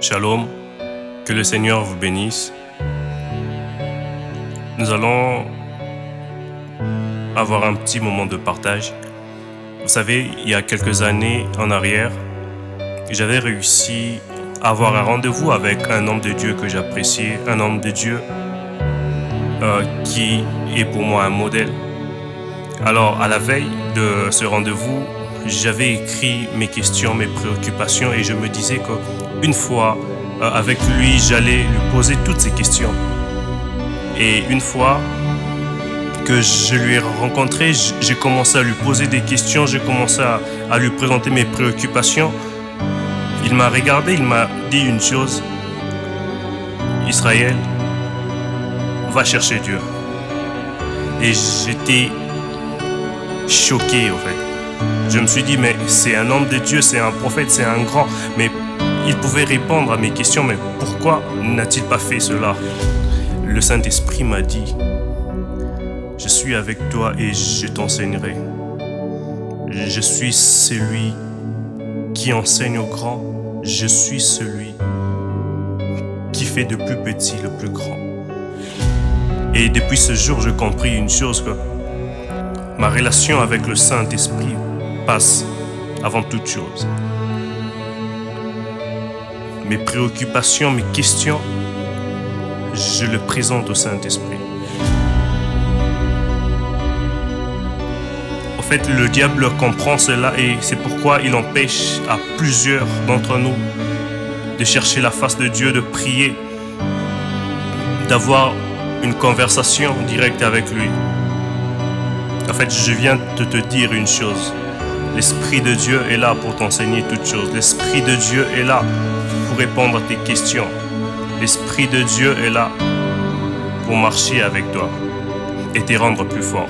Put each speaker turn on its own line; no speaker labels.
Shalom, que le Seigneur vous bénisse. Nous allons avoir un petit moment de partage. Vous savez, il y a quelques années en arrière, j'avais réussi à avoir un rendez-vous avec un homme de Dieu que j'appréciais, un homme de Dieu euh, qui est pour moi un modèle. Alors, à la veille de ce rendez-vous, j'avais écrit mes questions, mes préoccupations et je me disais que une fois euh, avec lui, j'allais lui poser toutes ces questions. Et une fois que je lui ai rencontré, j'ai commencé à lui poser des questions, j'ai commencé à, à lui présenter mes préoccupations. Il m'a regardé, il m'a dit une chose. Israël, va chercher Dieu. Et j'étais choqué en fait. Je me suis dit, mais c'est un homme de Dieu, c'est un prophète, c'est un grand. Mais il pouvait répondre à mes questions, mais pourquoi n'a-t-il pas fait cela? Le Saint-Esprit m'a dit, je suis avec toi et je t'enseignerai. Je suis celui qui enseigne au grand. Je suis celui qui fait de plus petit le plus grand. Et depuis ce jour, je compris une chose ma relation avec le Saint-Esprit passe avant toute chose. Mes préoccupations, mes questions, je le présente au Saint-Esprit. En fait, le diable comprend cela et c'est pourquoi il empêche à plusieurs d'entre nous de chercher la face de Dieu, de prier, d'avoir une conversation directe avec lui. En fait, je viens de te dire une chose. L'Esprit de Dieu est là pour t'enseigner toutes choses. L'Esprit de Dieu est là pour répondre à tes questions. L'Esprit de Dieu est là pour marcher avec toi et te rendre plus fort.